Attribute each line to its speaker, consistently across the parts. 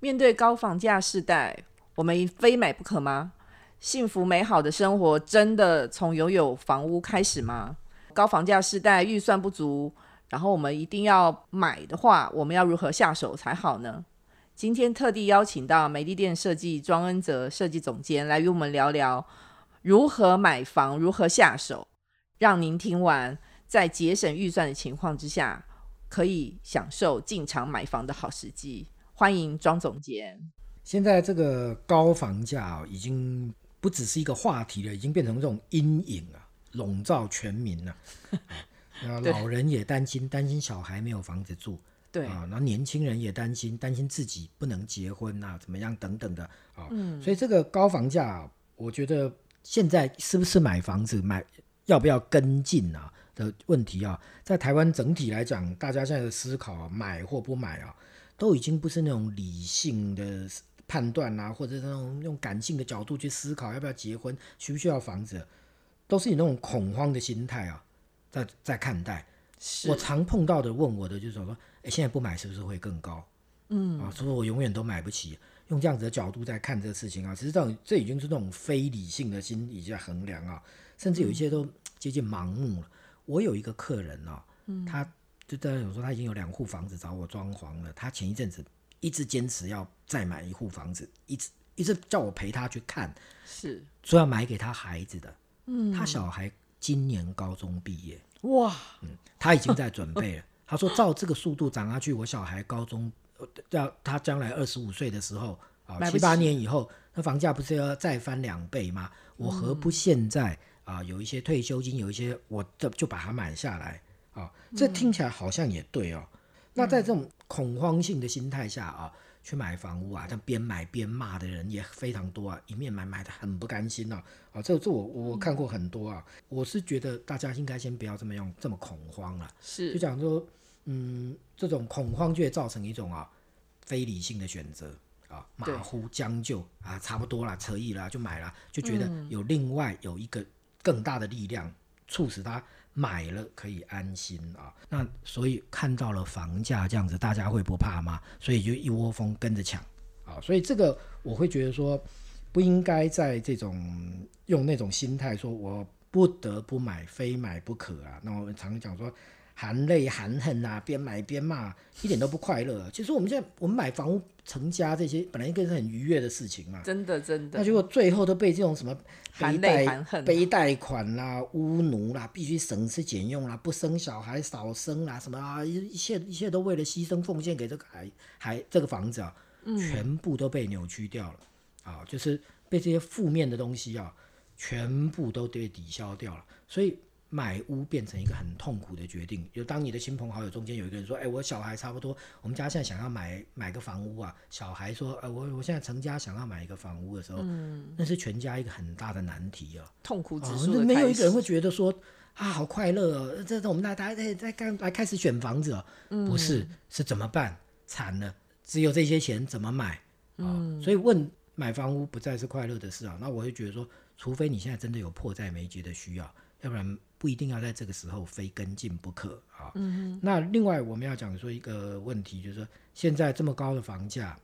Speaker 1: 面对高房价时代，我们非买不可吗？幸福美好的生活真的从拥有房屋开始吗？高房价时代，预算不足，然后我们一定要买的话，我们要如何下手才好呢？今天特地邀请到美丽店设计庄恩泽设计总监来与我们聊聊如何买房、如何下手，让您听完在节省预算的情况之下，可以享受进场买房的好时机。欢迎庄总监。
Speaker 2: 现在这个高房价啊，已经不只是一个话题了，已经变成这种阴影啊，笼罩全民了。啊，老人也担心，担心小孩没有房子住。
Speaker 1: 对
Speaker 2: 啊，然后年轻人也担心，担心自己不能结婚啊，怎么样等等的啊。嗯，所以这个高房价，我觉得现在是不是买房子买要不要跟进啊的问题啊，在台湾整体来讲，大家现在的思考买或不买啊，都已经不是那种理性的判断啊，或者是那种用感性的角度去思考要不要结婚，需不需要房子，都是以那种恐慌的心态啊，在在看待。我常碰到的问我的就是说。现在不买是不是会更高？嗯啊，是不是我永远都买不起。用这样子的角度在看这个事情啊，其实这种这已经是那种非理性的心理在衡量啊，甚至有一些都接近盲目了。我有一个客人啊，他就在有说他已经有两户房子找我装潢了，他前一阵子一直坚持要再买一户房子，一直一直叫我陪他去看，
Speaker 1: 是
Speaker 2: 说要买给他孩子的。嗯，他小孩今年高中毕业，
Speaker 1: 哇，
Speaker 2: 嗯，他已经在准备了。他说：“照这个速度涨下去，我小孩高中要他将来二十五岁的时候啊，七八年以后，那房价不是要再翻两倍吗？我何不现在啊，有一些退休金，有一些我就就把它买下来啊？这听起来好像也对哦。那在这种恐慌性的心态下啊。”去买房屋啊，像边买边骂的人也非常多啊，一面买买的很不甘心啊，啊，这这我我看过很多啊，我是觉得大家应该先不要这么用这么恐慌了，
Speaker 1: 是
Speaker 2: 就讲说，嗯，这种恐慌就会造成一种啊非理性的选择啊，马虎将就啊，差不多了，扯意了就买了，就觉得有另外有一个更大的力量促使他。买了可以安心啊，那所以看到了房价这样子，大家会不怕吗？所以就一窝蜂跟着抢啊，所以这个我会觉得说，不应该在这种用那种心态说，我不得不买，非买不可啊。那我们常常讲说。含泪含恨啊，边买边骂，一点都不快乐。其实我们现在我们买房屋成家这些，本来应该是很愉悦的事情嘛。
Speaker 1: 真的真的。
Speaker 2: 那结果最后都被这种什么
Speaker 1: 含泪含恨、
Speaker 2: 背贷款啦、乌奴啦、必须省吃俭用啦、不生小孩少生啦，什么啊，一切一切都为了牺牲奉献给这个孩孩这个房子啊，全部都被扭曲掉了啊，就是被这些负面的东西啊，全部都被抵消掉了，所以。买屋变成一个很痛苦的决定，就当你的亲朋好友中间有一个人说：“哎，我小孩差不多，我们家现在想要买买个房屋啊。”小孩说：“呃，我我现在成家想要买一个房屋的时候，嗯，那是全家一个很大的难题啊，
Speaker 1: 痛苦指数
Speaker 2: 没有一个人会觉得说啊，好快乐哦，这我们大家在在刚来开始选房子哦，不是是怎么办？惨了，只有这些钱怎么买啊？所以问买房屋不再是快乐的事啊。那我就觉得说，除非你现在真的有迫在眉睫的需要，要不然。不一定要在这个时候非跟进不可啊。嗯那另外我们要讲说一个问题，就是说现在这么高的房价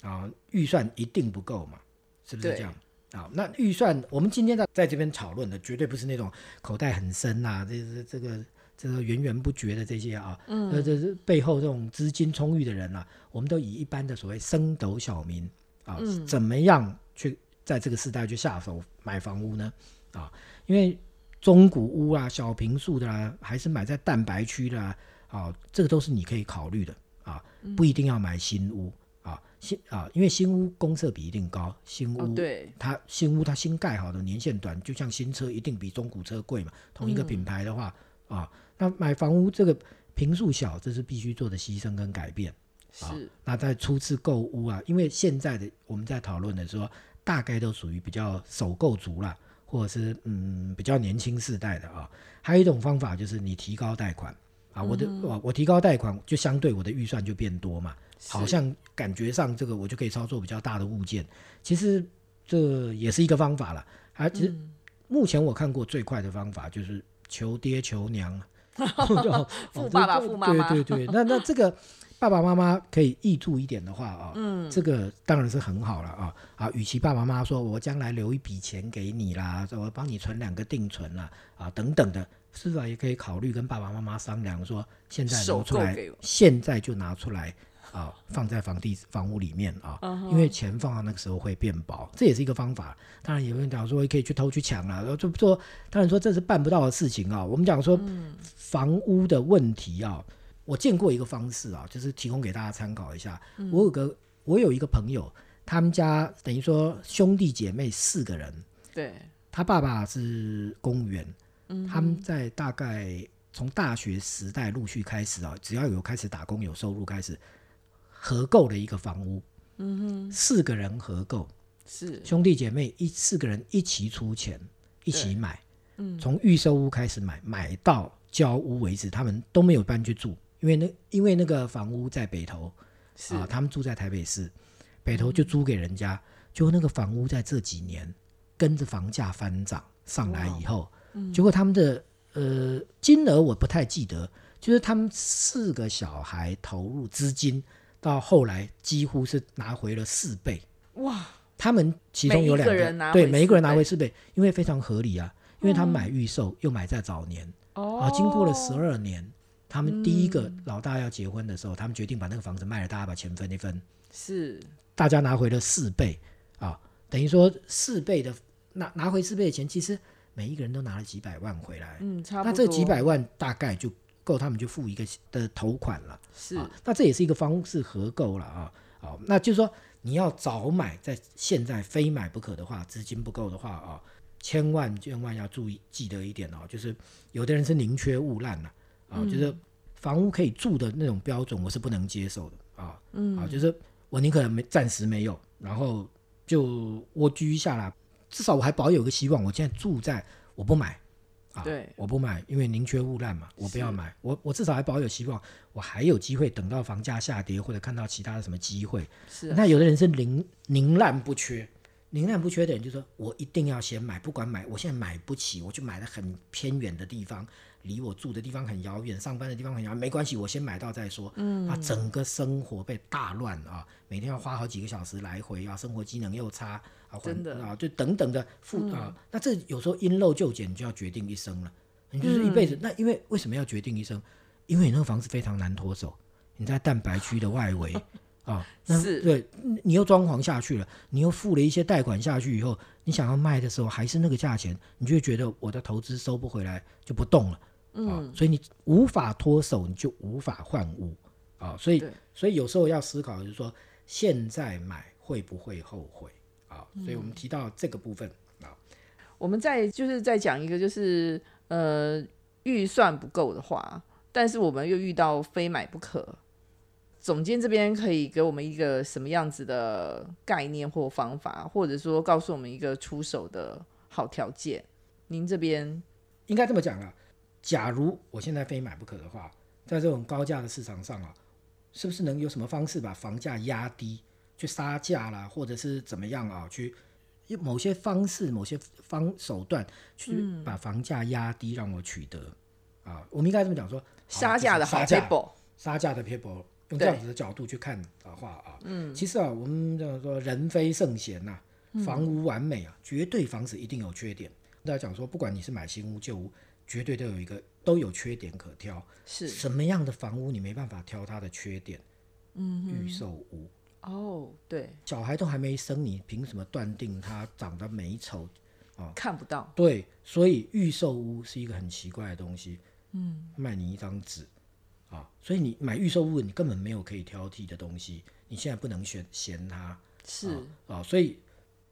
Speaker 2: 啊，预算一定不够嘛？是不是这样？啊，那预算我们今天在在这边讨论的，绝对不是那种口袋很深呐，这这这个这个源源不绝的这些啊，嗯，这是背后这种资金充裕的人啊，我们都以一般的所谓升斗小民啊，怎么样去在这个时代去下手买房屋呢？啊，因为。中古屋啊，小平数的啦，还是买在蛋白区的啊，这个都是你可以考虑的啊，不一定要买新屋啊，新啊，因为新屋公设比一定高，新屋
Speaker 1: 对
Speaker 2: 它新屋它新盖好的年限短，就像新车一定比中古车贵嘛，同一个品牌的话啊，那买房屋这个平数小，这是必须做的牺牲跟改变
Speaker 1: 是。
Speaker 2: 那在初次购屋啊，因为现在的我们在讨论的时候，大概都属于比较首购族了。或者是嗯比较年轻世代的啊，还有一种方法就是你提高贷款。啊，我的我我提高贷款就相对我的预算就变多嘛，好像感觉上这个我就可以操作比较大的物件，其实这也是一个方法了。而其实目前我看过最快的方法就是求爹求娘，
Speaker 1: 富爸爸富妈
Speaker 2: 妈，对对对，那那这个爸爸妈妈可以挹注一点的话啊，嗯，这个当然是很好了啊啊，与其爸爸妈妈说我将来留一笔钱给你啦，我帮你存两个定存啦啊等等的，是否也可以考虑跟爸爸妈妈商量说，现在
Speaker 1: 首
Speaker 2: 拿出来现在就拿出来啊，放在房地房屋里面啊，因为钱放到那个时候会变薄，这也是一个方法。当然有人讲说可以去偷去抢啦，然后就说当然说这是办不到的事情啊。我们讲说房屋的问题啊，我见过一个方式啊，就是提供给大家参考一下。我有个我有一个朋友，他们家等于说兄弟姐妹四个人，
Speaker 1: 对，
Speaker 2: 他爸爸是公务员，他们在大概从大学时代陆续开始啊，只要有开始打工有收入开始，合购的一个房屋，嗯哼，四个人合购，
Speaker 1: 是。
Speaker 2: 兄弟姐妹一四个人一起出钱一起买，嗯，从预售屋开始买，买到交屋为止，他们都没有搬去住，因为那因为那个房屋在北投，啊，他们住在台北市，北投就租给人家，结果那个房屋在这几年跟着房价翻涨上来以后，结果他们的呃金额我不太记得，就是他们四个小孩投入资金，到后来几乎是拿回了四倍。
Speaker 1: 哇，
Speaker 2: 他们其中有两
Speaker 1: 个人拿回
Speaker 2: 对每一个人拿回四倍，因为非常合理啊，因为他们买预售又买在早年，
Speaker 1: 哦
Speaker 2: 啊，经过了十二年，他们第一个老大要结婚的时候，他们决定把那个房子卖了，大家把钱分一分，
Speaker 1: 是。
Speaker 2: 大家拿回了四倍。啊，等于说四倍的拿拿回四倍的钱，其实每一个人都拿了几百万回来，
Speaker 1: 嗯，差不多。
Speaker 2: 那这几百万大概就够他们就付一个的头款了。
Speaker 1: 是。
Speaker 2: 啊，那这也是一个方式合购了啊。好，那就是说你要早买，在现在非买不可的话，资金不够的话啊，千万千万要注意记得一点哦，就是有的人是宁缺毋滥了啊，就是房屋可以住的那种标准，我是不能接受的啊。嗯，啊，就是我宁可没暂时没有，然后就蜗居下来，至少我还保有个希望，我现在住在我不买。啊，
Speaker 1: 对
Speaker 2: 我不买，因为宁缺毋滥嘛，我不要买，我我至少还保有希望，我还有机会等到房价下跌或者看到其他的什么机会。
Speaker 1: 是啊
Speaker 2: 那有的人是宁宁滥不缺，宁滥不缺的人就说，我一定要先买，不管买，我现在买不起，我就买了很偏远的地方，离我住的地方很遥远，上班的地方很遥远，没关系，我先买到再说。嗯，啊，整个生活被大乱啊，每天要花好几个小时来回啊，生活机能又差啊，
Speaker 1: 真的
Speaker 2: 啊，就等等的负啊，那这有时候因陋就简，你就要决定一生了。你就是一辈子。那因为为什么要决定一生？因为你那个房子非常难脱手，你在蛋白区的外围 啊，那
Speaker 1: 是
Speaker 2: 对，你又装潢下去了，你又付了一些贷款下去以后，你想要卖的时候还是那个价钱，你就会觉得我的投资收不回来，就不动了。嗯，所以你无法脱手，你就无法换屋啊。所以，所以有时候要思考，就是说现在买会不会后悔啊？所以我们提到这个部分啊，
Speaker 1: 我们再就是再讲一个，就是呃预算不够的话，但是我们又遇到非买不可。总监这边可以给我们一个什么样子的概念或方法，或者说告诉我们一个出手的好条件？您这边
Speaker 2: 应该这么讲啊。假如我现在非买不可的话，在这种高价的市场上啊，是不是能有什么方式把房价压低，去杀价啦，或者是怎么样啊，去用某些方式、某些方手段去把房价压低，让我取得？啊？我们应该这么讲说，
Speaker 1: 杀价的好
Speaker 2: 杀价
Speaker 1: table，
Speaker 2: 杀价的 people，用这样子的角度去看的话啊，嗯，其实啊，我们这样说，人非圣贤呐、房屋完美啊，绝对房子一定有缺点。大家讲说，不管你是买新屋旧屋，绝对都有一个都有缺点可挑。
Speaker 1: 是
Speaker 2: 什么样的房屋你没办法挑它的缺点？嗯，预售屋，
Speaker 1: 哦，对，
Speaker 2: 小孩都还没生，你凭什么断定它长得美丑？
Speaker 1: 哦看不到，
Speaker 2: 对，所以预售屋是一个很奇怪的东西。嗯，卖你一张纸啊，所以你买预售屋，你根本没有可以挑剔的东西，你现在不能选嫌它
Speaker 1: 是。
Speaker 2: 啊，所以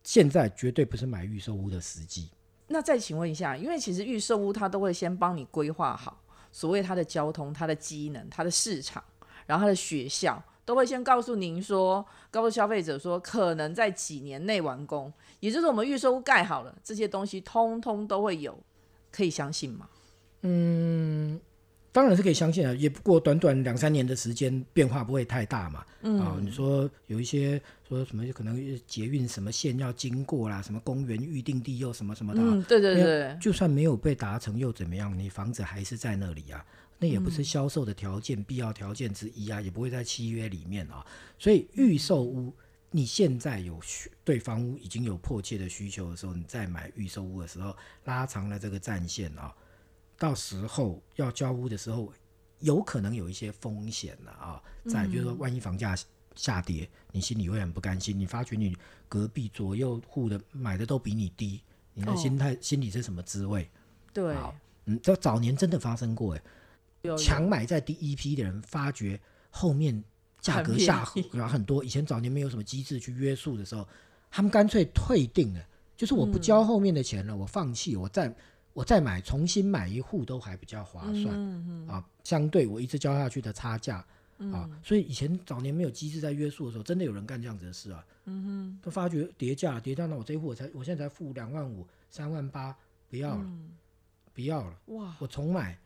Speaker 2: 现在绝对不是买预售屋的时机。
Speaker 1: 那再请问一下，因为其实预售屋它都会先帮你规划好所谓它的交通、它的机能、它的市场，然后它的学校，都会先告诉您说，告诉消费者说，可能在几年内完工，也就是我们预售屋盖好了，这些东西通通都会有，可以相信吗？
Speaker 2: 嗯当然是可以相信啊，也不过短短两三年的时间，变化不会太大嘛。嗯、啊，你说有一些说什么可能捷运什么线要经过啦，什么公园预定地又什么什么的啊、
Speaker 1: 嗯，对对对，
Speaker 2: 就算没有被达成又怎么样？你房子还是在那里啊。那也不是销售的条件、必要条件之一啊，也不会在契约里面啊。所以预售屋，你现在有需对房屋已经有迫切的需求的时候，你再买预售屋的时候，拉长了这个战线啊，到时候要交屋的时候，有可能有一些风险了啊。再就是说，万一房价下跌，你心里会很不甘心。你发觉你隔壁左右户的买的都比你低，你的心态、心里是什么滋味？
Speaker 1: 对，
Speaker 2: 嗯，这早年真的发生过哎，强买在第一批的人，发觉后面价格下滑很多。以前早年没有什么机制去约束的时候，他们干脆退订了，就是我不交后面的钱了，我放弃，我再我再买，重新买一户都还比较划算啊。相对我一直交下去的差价啊，所以以前早年没有机制在约束的时候，真的有人干这样子的事啊。嗯哼，都发觉叠价叠价，那我这一户我才我现在才付两万五、三万八，不要了。不要了，哇！我重买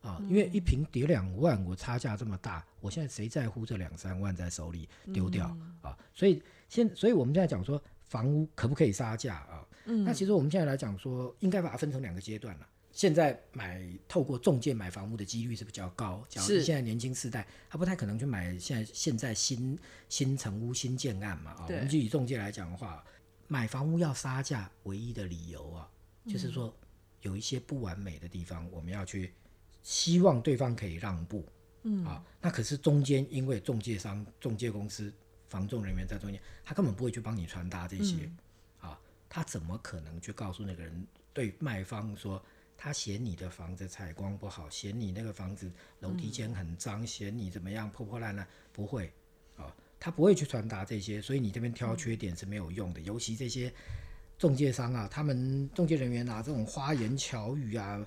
Speaker 2: 啊，因为一瓶叠两万，我差价这么大，我现在谁在乎这两三万在手里丢掉啊？所以现，所以我们现在讲说房屋可不可以杀价啊？嗯，那其实我们现在来讲说，应该把它分成两个阶段了。现在买透过中介买房屋的几率是比较高，假如现在年轻世代，他不太可能去买现在现在新新成屋新建案嘛啊？我们就以中介来讲的话，买房屋要杀价，唯一的理由啊，就是说。有一些不完美的地方，我们要去希望对方可以让步，嗯啊，那可是中间因为中介商、中介公司、房仲人员在中间，他根本不会去帮你传达这些，啊，他怎么可能去告诉那个人对卖方说，他嫌你的房子采光不好，嫌你那个房子楼梯间很脏，嫌你怎么样破破烂烂，不会，啊，他不会去传达这些，所以你这边挑缺点是没有用的，尤其这些。中介商啊，他们中介人员啊，这种花言巧语啊，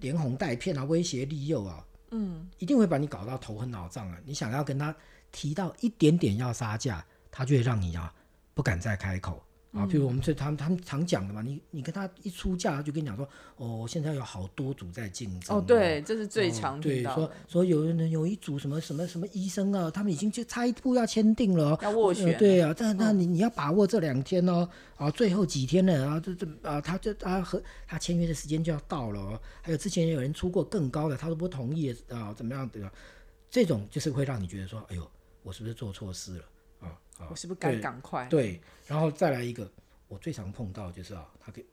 Speaker 2: 连哄带骗啊，威胁利诱啊，嗯，一定会把你搞到头昏脑胀啊。你想要跟他提到一点点要杀价，他就会让你啊不敢再开口。啊，比如我们这他们他们常讲的嘛，你你跟他一出价，他就跟你讲说，哦，现在有好多组在竞争。
Speaker 1: 哦，对，这是最常
Speaker 2: 对说说有人有一组什么什么什么医生啊，他们已经就差一步要签订了，
Speaker 1: 要斡旋。
Speaker 2: 对啊，但那你你要把握这两天哦，啊，最后几天了啊，这这啊，他这啊和他签约的时间就要到了哦。还有之前有人出过更高的，他都不同意啊，怎么样的？这种就是会让你觉得说，哎呦，我是不是做错事了？
Speaker 1: 我是不是该赶快？
Speaker 2: 对，然后再来一个，我最常碰到就是啊，他给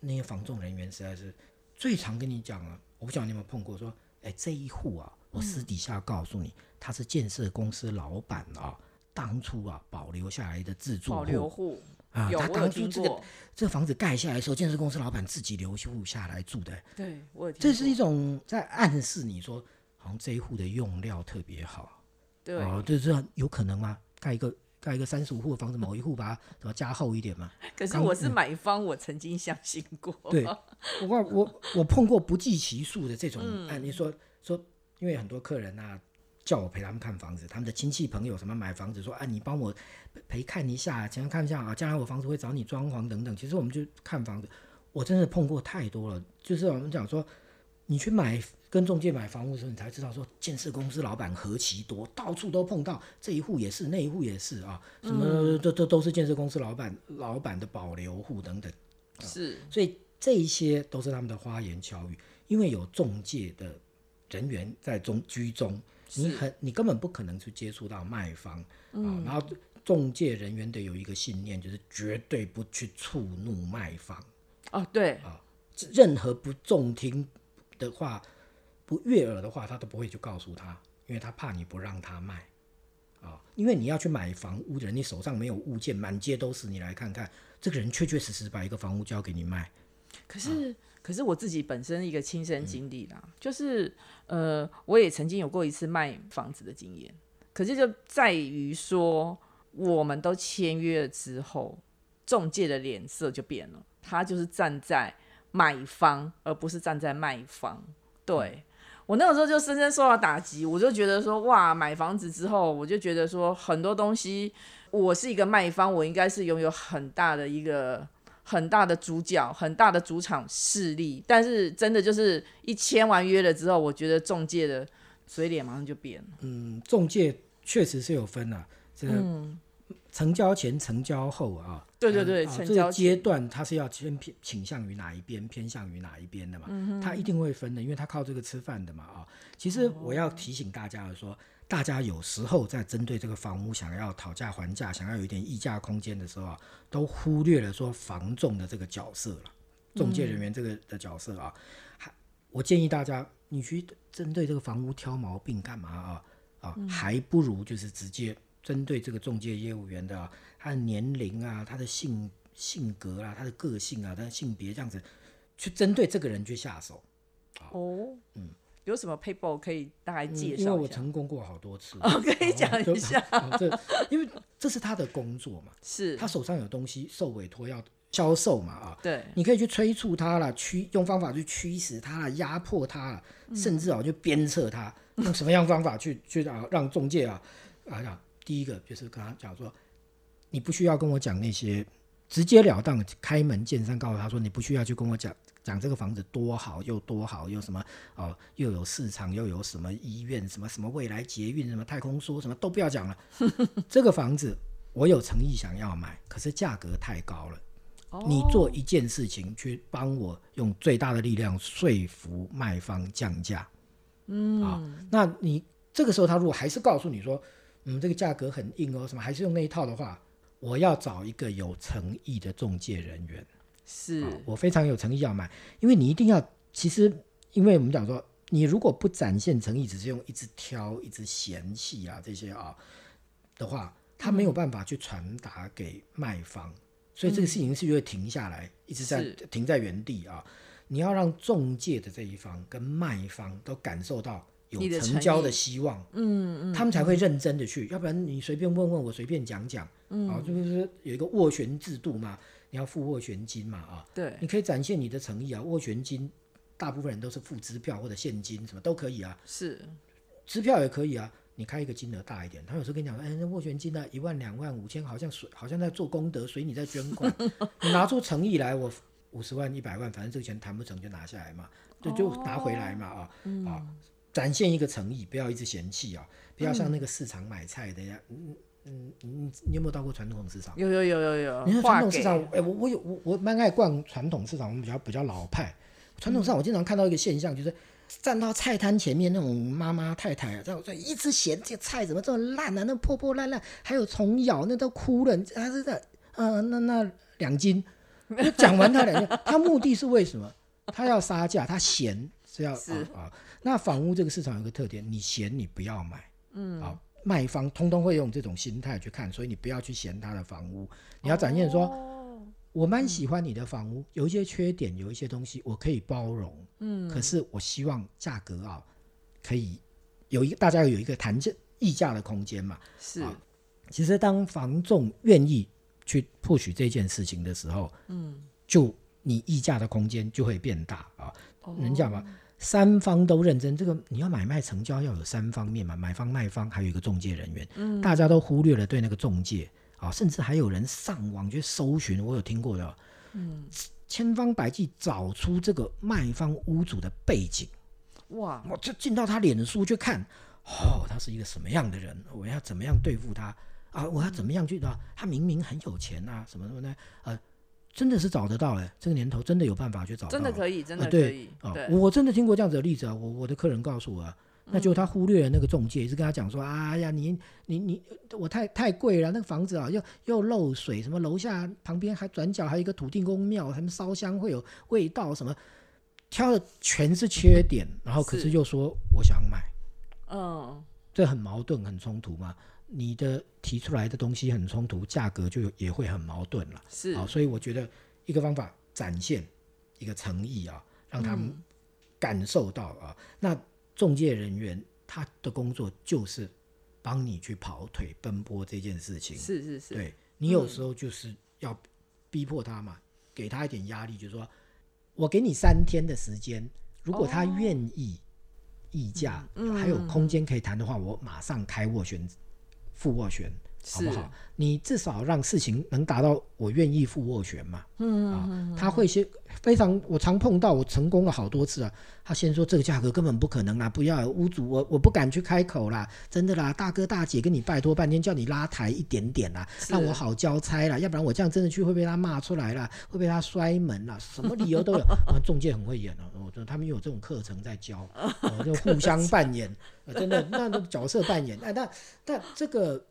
Speaker 2: 那些防重人员实在是最常跟你讲了，我不晓得你有没有碰过，说，哎，这一户啊，我私底下告诉你，他是建设公司老板啊，当初啊保留下来的自住
Speaker 1: 户
Speaker 2: 啊，他当初这个这个房子盖下来的时候，建设公司老板自己留户下来住的。
Speaker 1: 对，我
Speaker 2: 这是一种在暗示你说，好像这一户的用料特别好。
Speaker 1: 对，
Speaker 2: 哦，这这有可能吗？盖一个。盖一个三十五户的房子，某一户把它怎么加厚一点嘛？
Speaker 1: 可是我是买方，我曾经相信过。
Speaker 2: 对，我我我碰过不计其数的这种案例，说说，因为很多客人啊叫我陪他们看房子，他们的亲戚朋友什么买房子，说啊你帮我陪看一下，先看一下啊，将来我房子会找你装潢等等。其实我们就看房子，我真的碰过太多了，就是我们讲说，你去买。跟中介买房屋的时候，你才知道说建设公司老板何其多，到处都碰到，这一户也是，那一户也是啊，什么这这都是建设公司老板老板的保留户等等，
Speaker 1: 是，
Speaker 2: 所以这一些都是他们的花言巧语，因为有中介的人员在中居中，你很你根本不可能去接触到卖方啊，然后中介人员得有一个信念就是绝对不去触怒卖方，
Speaker 1: 哦对。
Speaker 2: 啊，任何不中听的话。不悦耳的话，他都不会去告诉他，因为他怕你不让他卖，啊，因为你要去买房屋的人，你手上没有物件，满街都是，你来看看，这个人确确实实把一个房屋交给你卖。
Speaker 1: 可是，可是我自己本身一个亲身经历啦，就是呃，我也曾经有过一次卖房子的经验，可是就在于说，我们都签约了之后，中介的脸色就变了，他就是站在买方，而不是站在卖方，对。我那个时候就深深受到打击，我就觉得说，哇，买房子之后，我就觉得说，很多东西，我是一个卖方，我应该是拥有很大的一个很大的主角，很大的主场势力。但是真的就是一签完约了之后，我觉得中介的嘴脸马上就变了。
Speaker 2: 嗯，中介确实是有分啊，这成交前、成交后啊，
Speaker 1: 对对对
Speaker 2: 这个阶段它是要先偏倾向于哪一边，偏向于哪一边的嘛，
Speaker 1: 嗯
Speaker 2: 它一定会分的，因为它靠这个吃饭的嘛啊。其实我
Speaker 1: 哦
Speaker 2: 要提醒大家的说，大家有时候在针对这个房屋想要讨价还价，想要有一点议价空间的时候啊，都忽略了说房仲的这个角色了，中介人员这个的角色啊。还我建议大家，你去针对这个房屋挑毛病干嘛啊？啊，还不如就是直接针对这个中介业务员的啊、他的年龄啊、他的性性格啊、他的个性啊、他的性别这样子，去针对这个人去下手。
Speaker 1: 哦，嗯，有什么 paper 可以大概介
Speaker 2: 嗯因为我？成功过好多次，
Speaker 1: 哦，可以讲一下，
Speaker 2: 哦这因为这是他的工作嘛，
Speaker 1: 是
Speaker 2: 他手上有东西受委托要销售嘛啊，
Speaker 1: 对，
Speaker 2: 你可以去催促他了，驱用方法去驱使他了，压迫他了，甚至啊就鞭策他，用什么样方法去去啊让中介啊啊啊，第一个就是跟他讲说，你不需要跟我讲那些直截了当开门见山告诉他说，你不需要去跟我讲讲这个房子多好又多好，又什么哦又有市场又有什么医院什么什么未来捷运什么太空梭什么都不要讲了，这个房子我有诚意想要买，可是价格太高了。你做一件事情，去帮我用最大的力量说服卖方降价，嗯啊，那你这个时候他如果还是告诉你说，嗯，这个价格很硬哦，什么还是用那一套的话，我要找一个有诚意的中介人员，
Speaker 1: 是。
Speaker 2: 啊我非常有诚意要买，因为你一定要，其实因为我们讲说，你如果不展现诚意，只是用一直挑、一直嫌弃啊这些啊的话，他没有办法去传达给卖方，所以这个事情是会停下来，一直在停在原地啊。你要让中介的这一方跟卖方都感受到有成交的希望，嗯嗯，他们才会认真的去，要不然你随便问问我，随便讲讲，嗯，啊，就是有一个斡旋制度嘛，你要付斡旋金嘛，啊，
Speaker 1: 对，
Speaker 2: 你可以展现你的诚意啊，斡旋金，大部分人都是付支票或者现金，什么都可以啊，
Speaker 1: 是。
Speaker 2: 支票也可以啊。你开一个金额大一点，他有时候跟你讲，哎，那斡旋金呢，一万、两万、五千，好像随好像在做功德，随你在捐款。你拿出诚意来，我五十万、一百万，反正这个钱谈不成就拿下来嘛，就就拿回来嘛啊、啊，展现一个诚意，不要一直嫌弃啊，不要像那个市场买菜的呀，嗯嗯嗯，你有没有到过传统市场？
Speaker 1: 有有有有有
Speaker 2: 你看
Speaker 1: 划给
Speaker 2: 传统市场，哎、我我有我我蛮爱逛传统市场，我们比较比较老派。传统市场我经常看到一个现象，就是站到菜摊前面那种妈妈太太啊，这样这样一直嫌这菜怎么这么烂啊，那破破烂烂，还有虫咬，那都哭了，还是在呃那那两斤。就讲完他两斤，他目的是为什么？他要杀价，他嫌是要啊。那房屋这个市场有个特点，你嫌你不要买，嗯啊，卖方通通会用这种心态去看，所以你不要去嫌他的房屋，你要展现说。
Speaker 1: 哦
Speaker 2: 我蛮喜欢你的房屋，有一些缺点，有一些东西我可以包容，嗯，可是我希望价格啊，可以有一个大家有一个谈价议价的空间嘛。
Speaker 1: 是
Speaker 2: 啊其实当房仲愿意去 push 这件事情的时候，嗯，就你议价的空间就会变大啊。能讲嘛，三方都认真，这个你要买卖成交要有三方面嘛，买方、卖方，还有一个中介人员，嗯，大家都忽略了对那个中介啊，甚至还有人上网去搜寻，我有听过的，嗯，千方百计找出这个卖方屋主的背景。
Speaker 1: 哇，
Speaker 2: 我就进到他脸书去看，哦，他是一个什么样的人，我要怎么样对付他啊？我要怎么样去啊？他明明很有钱啊，什么什么的，呃，真的是找得到哎，这个年头真的有办法去找到，
Speaker 1: 真的可以，真的可以，
Speaker 2: 哦
Speaker 1: 对，
Speaker 2: 我真的听过这样子的例子啊，我我的客人告诉我啊。那就他忽略了那个中介，一直跟他讲说：“哎呀，你你你，我太太贵了，那个房子啊，又又漏水，什么楼下旁边还转角还有一个土地公庙，他们烧香会有味道，什么挑的全是缺点，然后可是
Speaker 1: 是。
Speaker 2: 又说我想买，
Speaker 1: 嗯，
Speaker 2: 这很矛盾，很冲突嘛。你的提出来的东西很冲突，价格就也会很矛盾了。
Speaker 1: 是
Speaker 2: 啊，所以我觉得一个方法展现一个诚意啊，让他们感受到啊，那中介人员他的工作就是帮你去跑腿奔波这件事情。
Speaker 1: 是是是，
Speaker 2: 对你有时候就是要逼迫他嘛，给他一点压力，就是说我给你三天的时间，如果他愿意议价，还有空间可以谈的话，我马上开斡旋，付斡旋。好不好？你至少让事情能达到我愿意付斡旋嘛。嗯啊，他会先非常，我常碰到，我成功了好多次啊。他先说这个价格根本不可能啦，不要屋主，我我不敢去开口啦，真的啦，大哥大姐跟你拜托半天，叫你拉抬一点点啦，让我好交差啦，要不然我这样真的去会被他骂出来啦，会被他摔门啦，什么理由都有。啊，中介很会演哦，我他们有这种课程在教，就互相扮演，真的那种角色扮演。哎，但但这个。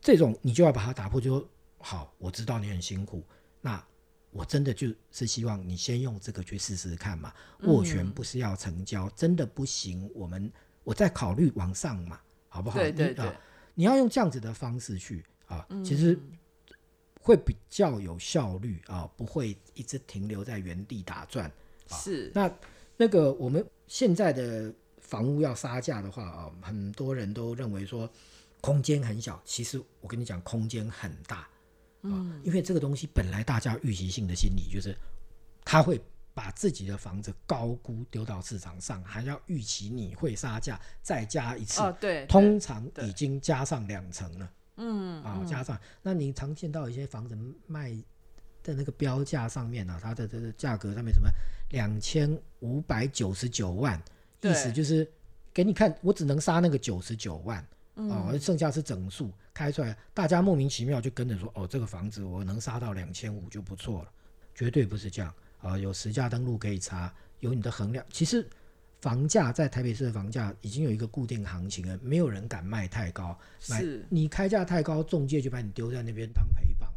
Speaker 2: 这种你就要把它打破，就好。我知道你很辛苦，那我真的就是希望你先用这个去试试看嘛。斡旋不是要成交，真的不行，我们我再考虑往上嘛，好不好？
Speaker 1: 对对对，
Speaker 2: 你要用这样子的方式去啊，其实会比较有效率啊，不会一直停留在原地打转。
Speaker 1: 是
Speaker 2: 那那个我们现在的房屋要杀价的话啊，很多人都认为说。空间很小，其实我跟你讲，空间很大，嗯，因为这个东西本来大家预期性的心理就是，他会把自己的房子高估丢到市场上，还要预期你会杀价再加一次，
Speaker 1: 哦，对，
Speaker 2: 通常已经加上两层了，嗯，啊，加上，那你常见到一些房子卖的那个标价上面啊，它的这个价格上面什么两千五百九十九万，意思就是给你看，我只能杀那个九十九万。哦，剩下是整数开出来，大家莫名其妙就跟着说，哦，这个房子我能杀到两千五就不错了，绝对不是这样啊！有实价登录可以查，有你的衡量。其实房价在台北市的房价已经有一个固定行情了，没有人敢卖太高。
Speaker 1: 是，
Speaker 2: 你开价太高，中介就把你丢在那边当陪绑。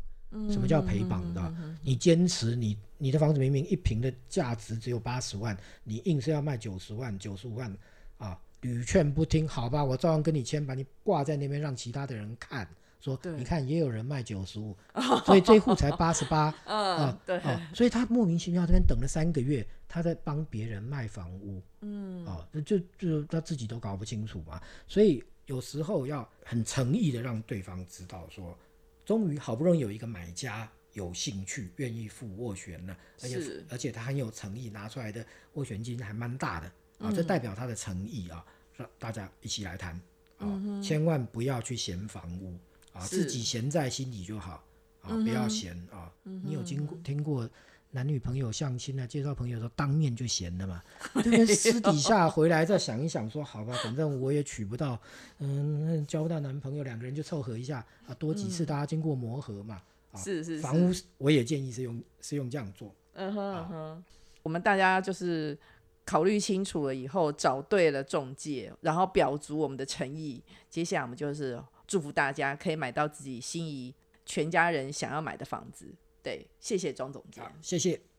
Speaker 2: 什么叫陪绑的？你坚持你你的房子明明一平的价值只有八十万，你硬是要卖九十万、九十五万啊！屡劝不听，好吧，我照样跟你签，把你挂在那边，让其他的人看，说你看也有人卖九十五，所以这户才八十八
Speaker 1: 啊，对，
Speaker 2: 所以他莫名其妙这边等了三个月，他在帮别人卖房屋，嗯，啊，就就他自己都搞不清楚嘛，所以有时候要很诚意的让对方知道，说终于好不容易有一个买家有兴趣愿意付斡旋了，而且而且他很有诚意，拿出来的斡旋金还蛮大的。啊，这代表他的诚意啊，让大家一起来谈啊，千万不要去嫌房屋啊，自己闲在心里就好啊，不要嫌啊。你有经过听过男女朋友相亲啊，介绍朋友的时候当面就嫌的嘛？这边私底下回来再想一想，说好吧，反正我也娶不到，嗯，交不到男朋友，两个人就凑合一下啊，多几次大家经过磨合嘛。
Speaker 1: 是是，
Speaker 2: 房屋我也建议是用是用这样做。
Speaker 1: 嗯哼嗯哼，我们大家就是。考虑清楚了以后，找对了中介，然后表足我们的诚意。接下来我们就是祝福大家可以买到自己心仪、全家人想要买的房子。对，谢谢庄总监，
Speaker 2: 谢谢。